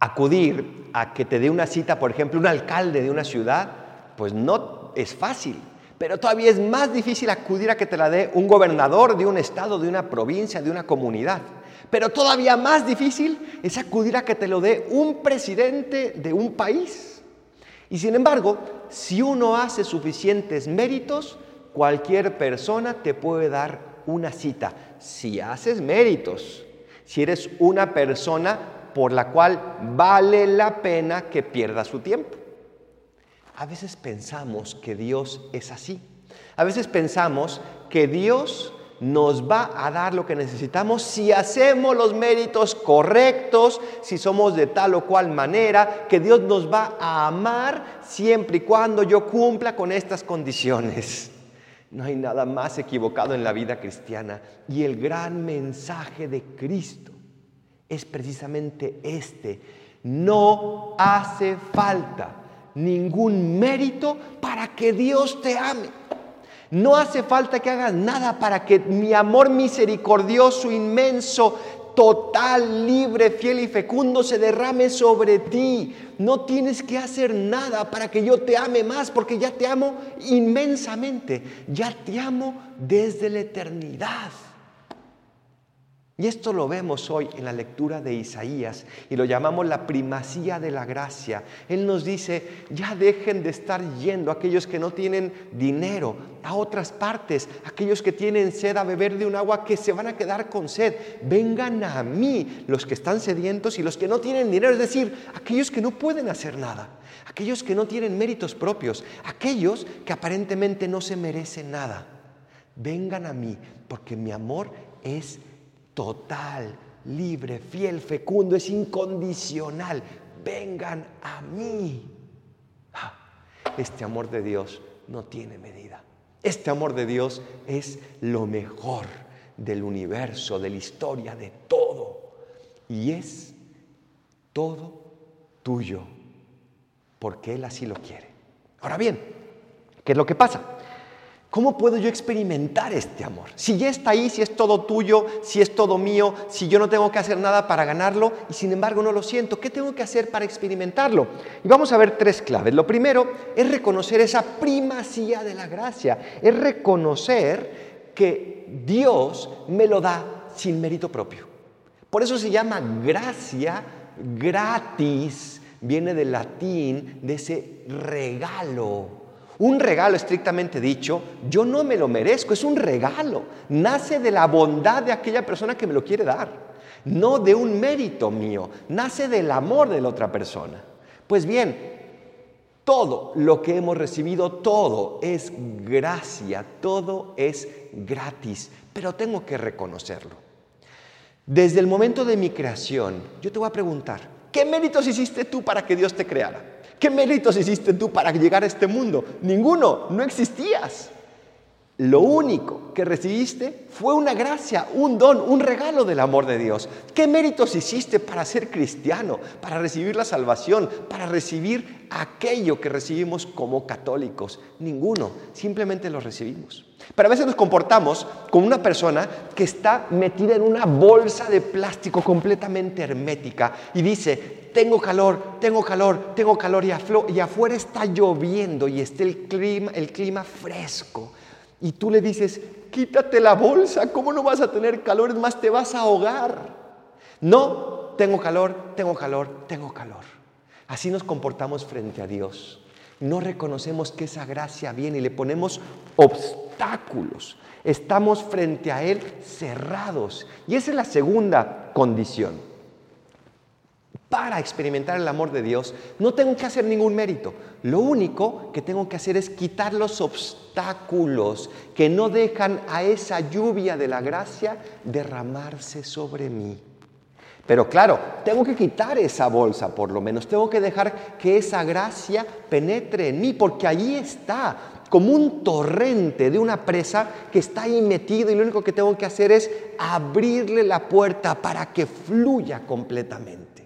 Acudir a que te dé una cita, por ejemplo, un alcalde de una ciudad, pues no es fácil. Pero todavía es más difícil acudir a que te la dé un gobernador de un estado, de una provincia, de una comunidad. Pero todavía más difícil es acudir a que te lo dé un presidente de un país. Y sin embargo, si uno hace suficientes méritos, cualquier persona te puede dar una cita. Si haces méritos, si eres una persona por la cual vale la pena que pierda su tiempo. A veces pensamos que Dios es así. A veces pensamos que Dios nos va a dar lo que necesitamos si hacemos los méritos correctos, si somos de tal o cual manera, que Dios nos va a amar siempre y cuando yo cumpla con estas condiciones. No hay nada más equivocado en la vida cristiana y el gran mensaje de Cristo es precisamente este. No hace falta ningún mérito para que Dios te ame. No hace falta que hagas nada para que mi amor misericordioso, inmenso, total, libre, fiel y fecundo se derrame sobre ti. No tienes que hacer nada para que yo te ame más, porque ya te amo inmensamente. Ya te amo desde la eternidad. Y esto lo vemos hoy en la lectura de Isaías y lo llamamos la primacía de la gracia. Él nos dice, ya dejen de estar yendo aquellos que no tienen dinero a otras partes, aquellos que tienen sed a beber de un agua que se van a quedar con sed. Vengan a mí los que están sedientos y los que no tienen dinero, es decir, aquellos que no pueden hacer nada, aquellos que no tienen méritos propios, aquellos que aparentemente no se merecen nada. Vengan a mí porque mi amor es total, libre, fiel, fecundo, es incondicional. Vengan a mí. Ah, este amor de Dios no tiene medida. Este amor de Dios es lo mejor del universo, de la historia, de todo. Y es todo tuyo, porque Él así lo quiere. Ahora bien, ¿qué es lo que pasa? ¿Cómo puedo yo experimentar este amor? Si ya está ahí, si es todo tuyo, si es todo mío, si yo no tengo que hacer nada para ganarlo y sin embargo no lo siento, ¿qué tengo que hacer para experimentarlo? Y vamos a ver tres claves. Lo primero es reconocer esa primacía de la gracia, es reconocer que Dios me lo da sin mérito propio. Por eso se llama gracia gratis, viene del latín, de ese regalo un regalo estrictamente dicho, yo no me lo merezco, es un regalo. Nace de la bondad de aquella persona que me lo quiere dar, no de un mérito mío, nace del amor de la otra persona. Pues bien, todo lo que hemos recibido, todo es gracia, todo es gratis, pero tengo que reconocerlo. Desde el momento de mi creación, yo te voy a preguntar, ¿qué méritos hiciste tú para que Dios te creara? ¿Qué méritos hiciste tú para llegar a este mundo? Ninguno, no existías. Lo único que recibiste fue una gracia, un don, un regalo del amor de Dios. ¿Qué méritos hiciste para ser cristiano, para recibir la salvación, para recibir aquello que recibimos como católicos? Ninguno, simplemente lo recibimos. Pero a veces nos comportamos como una persona que está metida en una bolsa de plástico completamente hermética y dice, tengo calor, tengo calor, tengo calor y, afuera está lloviendo y está el clima fresco. Y tú le dices, quítate la bolsa, ¿cómo no vas a tener calor? Es más, te vas a ahogar. No, tengo calor, tengo calor, tengo calor. Así nos comportamos frente a Dios. No reconocemos que esa gracia viene y le ponemos obstáculos. Estamos frente a Él cerrados. Y esa es la segunda condición para experimentar el amor de Dios, no tengo que hacer ningún mérito. Lo único que tengo que hacer es quitar los obstáculos que no dejan a esa lluvia de la gracia derramarse sobre mí. Pero claro, tengo que quitar esa bolsa por lo menos, tengo que dejar que esa gracia penetre en mí, porque allí está, como un torrente de una presa que está ahí metido y lo único que tengo que hacer es abrirle la puerta para que fluya completamente.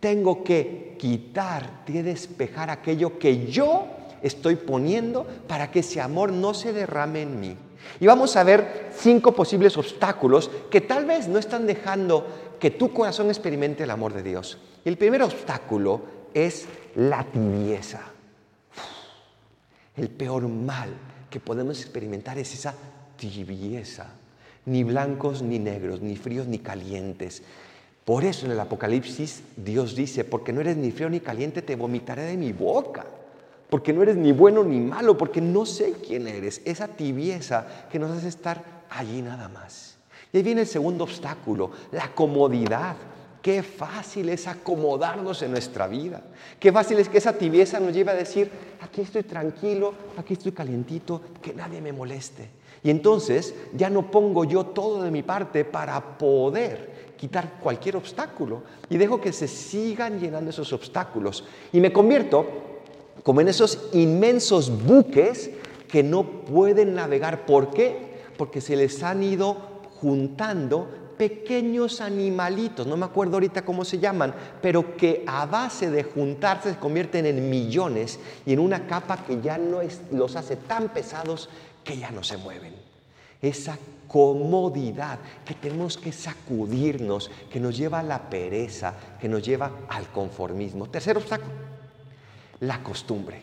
Tengo que quitar, que despejar aquello que yo estoy poniendo para que ese amor no se derrame en mí. Y vamos a ver cinco posibles obstáculos que tal vez no están dejando que tu corazón experimente el amor de Dios. El primer obstáculo es la tibieza. El peor mal que podemos experimentar es esa tibieza. Ni blancos ni negros, ni fríos ni calientes. Por eso en el Apocalipsis Dios dice, porque no eres ni frío ni caliente, te vomitaré de mi boca. Porque no eres ni bueno ni malo, porque no sé quién eres. Esa tibieza que nos hace estar allí nada más. Y ahí viene el segundo obstáculo, la comodidad. Qué fácil es acomodarnos en nuestra vida. Qué fácil es que esa tibieza nos lleve a decir, aquí estoy tranquilo, aquí estoy calientito, que nadie me moleste. Y entonces ya no pongo yo todo de mi parte para poder quitar cualquier obstáculo y dejo que se sigan llenando esos obstáculos. Y me convierto como en esos inmensos buques que no pueden navegar. ¿Por qué? Porque se les han ido juntando pequeños animalitos, no me acuerdo ahorita cómo se llaman, pero que a base de juntarse se convierten en millones y en una capa que ya no los hace tan pesados que ya no se mueven. Esa comodidad que tenemos que sacudirnos, que nos lleva a la pereza, que nos lleva al conformismo. Tercer obstáculo, la costumbre.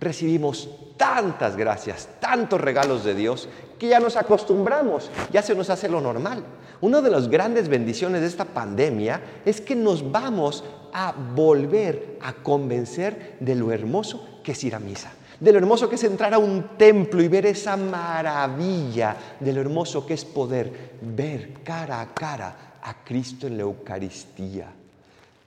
Recibimos tantas gracias, tantos regalos de Dios, que ya nos acostumbramos, ya se nos hace lo normal. Una de las grandes bendiciones de esta pandemia es que nos vamos a volver a convencer de lo hermoso que es ir a misa, de lo hermoso que es entrar a un templo y ver esa maravilla, de lo hermoso que es poder ver cara a cara a Cristo en la Eucaristía.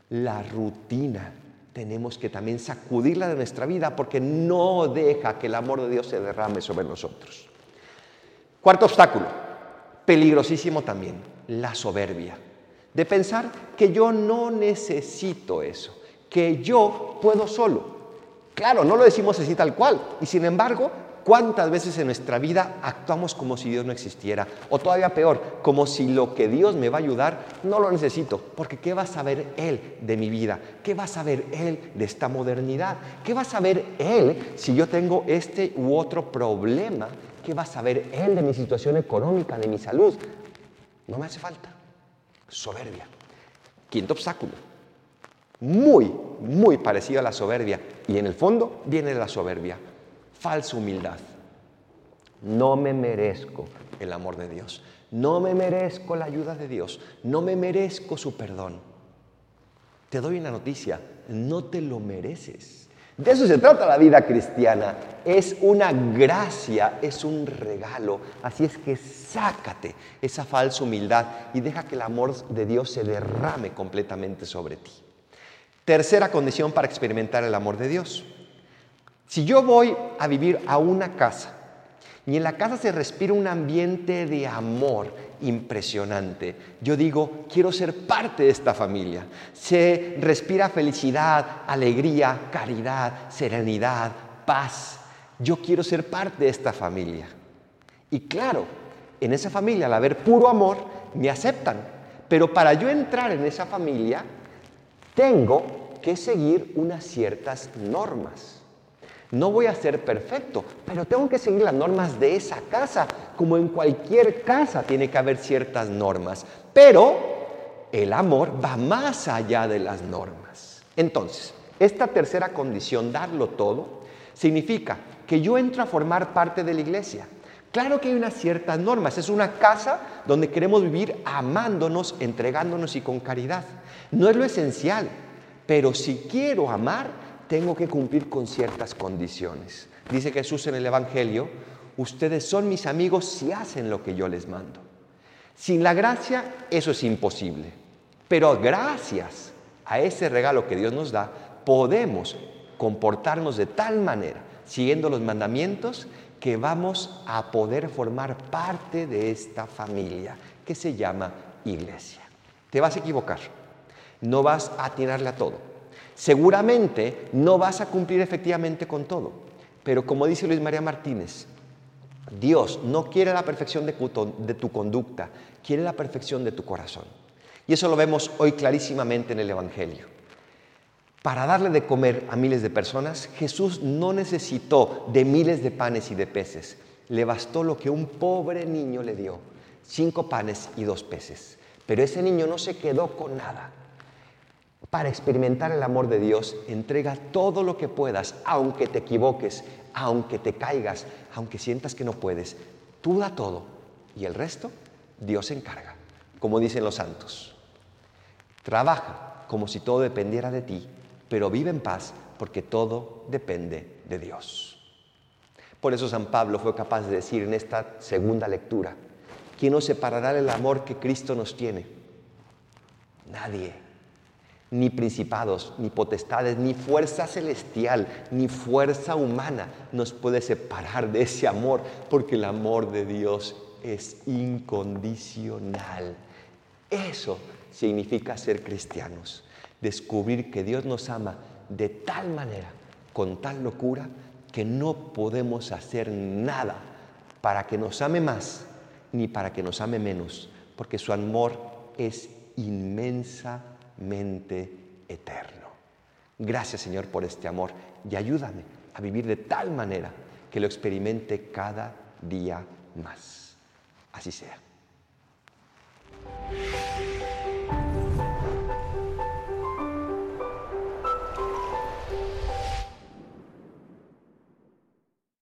La rutina tenemos que también sacudirla de nuestra vida porque no deja que el amor de Dios se derrame sobre nosotros. Cuarto obstáculo, peligrosísimo también, la soberbia. De pensar que yo no necesito eso, que yo puedo solo. Claro, no lo decimos así tal cual. Y sin embargo, ¿cuántas veces en nuestra vida actuamos como si Dios no existiera? O todavía peor, como si lo que Dios me va a ayudar no lo necesito. Porque ¿qué va a saber Él de mi vida? ¿Qué va a saber Él de esta modernidad? ¿Qué va a saber Él si yo tengo este u otro problema ¿Qué va a saber él de mi situación económica, de mi salud? No me hace falta. Soberbia. Quinto obstáculo. Muy, muy parecido a la soberbia. Y en el fondo viene la soberbia. Falsa humildad. No me merezco el amor de Dios. No me merezco la ayuda de Dios. No me merezco su perdón. Te doy una noticia. No te lo mereces. De eso se trata la vida cristiana. Es una gracia, es un regalo. Así es que sácate esa falsa humildad y deja que el amor de Dios se derrame completamente sobre ti. Tercera condición para experimentar el amor de Dios. Si yo voy a vivir a una casa y en la casa se respira un ambiente de amor impresionante. Yo digo, quiero ser parte de esta familia. Se respira felicidad, alegría, caridad, serenidad, paz. Yo quiero ser parte de esta familia. Y claro, en esa familia, al haber puro amor, me aceptan. Pero para yo entrar en esa familia, tengo que seguir unas ciertas normas. No voy a ser perfecto, pero tengo que seguir las normas de esa casa. Como en cualquier casa tiene que haber ciertas normas. Pero el amor va más allá de las normas. Entonces, esta tercera condición, darlo todo, significa que yo entro a formar parte de la iglesia. Claro que hay unas ciertas normas. Es una casa donde queremos vivir amándonos, entregándonos y con caridad. No es lo esencial, pero si quiero amar, tengo que cumplir con ciertas condiciones. Dice Jesús en el Evangelio, ustedes son mis amigos si hacen lo que yo les mando. Sin la gracia eso es imposible, pero gracias a ese regalo que Dios nos da, podemos comportarnos de tal manera, siguiendo los mandamientos, que vamos a poder formar parte de esta familia que se llama iglesia. Te vas a equivocar, no vas a atinarle a todo Seguramente no vas a cumplir efectivamente con todo, pero como dice Luis María Martínez, Dios no quiere la perfección de tu, conducta, quiere la perfección de tu corazón. Y eso lo vemos hoy clarísimamente en el Evangelio. Para darle de comer a miles de personas, Jesús no necesitó de miles de panes y de peces. le bastó lo que un pobre niño le dio, cinco panes y dos peces. Pero ese niño no se quedó con nada. Para experimentar el amor de Dios, entrega todo lo que puedas, aunque te equivoques, aunque te caigas, aunque sientas que no puedes. Tú da todo y el resto Dios se encarga, como dicen los santos. Trabaja como si todo dependiera de ti, pero vive en paz porque todo depende de Dios. Por eso San Pablo fue capaz de decir en esta segunda lectura, ¿quién nos separará del amor que Cristo nos tiene? Nadie. Ni principados, ni potestades, ni fuerza celestial, ni fuerza humana nos puede separar de ese amor, porque el amor de Dios es incondicional. Eso significa ser cristianos, descubrir que Dios nos ama de tal manera, con tal locura, que no podemos hacer nada para que nos ame más ni para que nos ame menos, porque su amor es inmensamente eterno. Gracias Señor por este amor y ayúdame a vivir de tal manera que lo experimente cada día más. Así sea.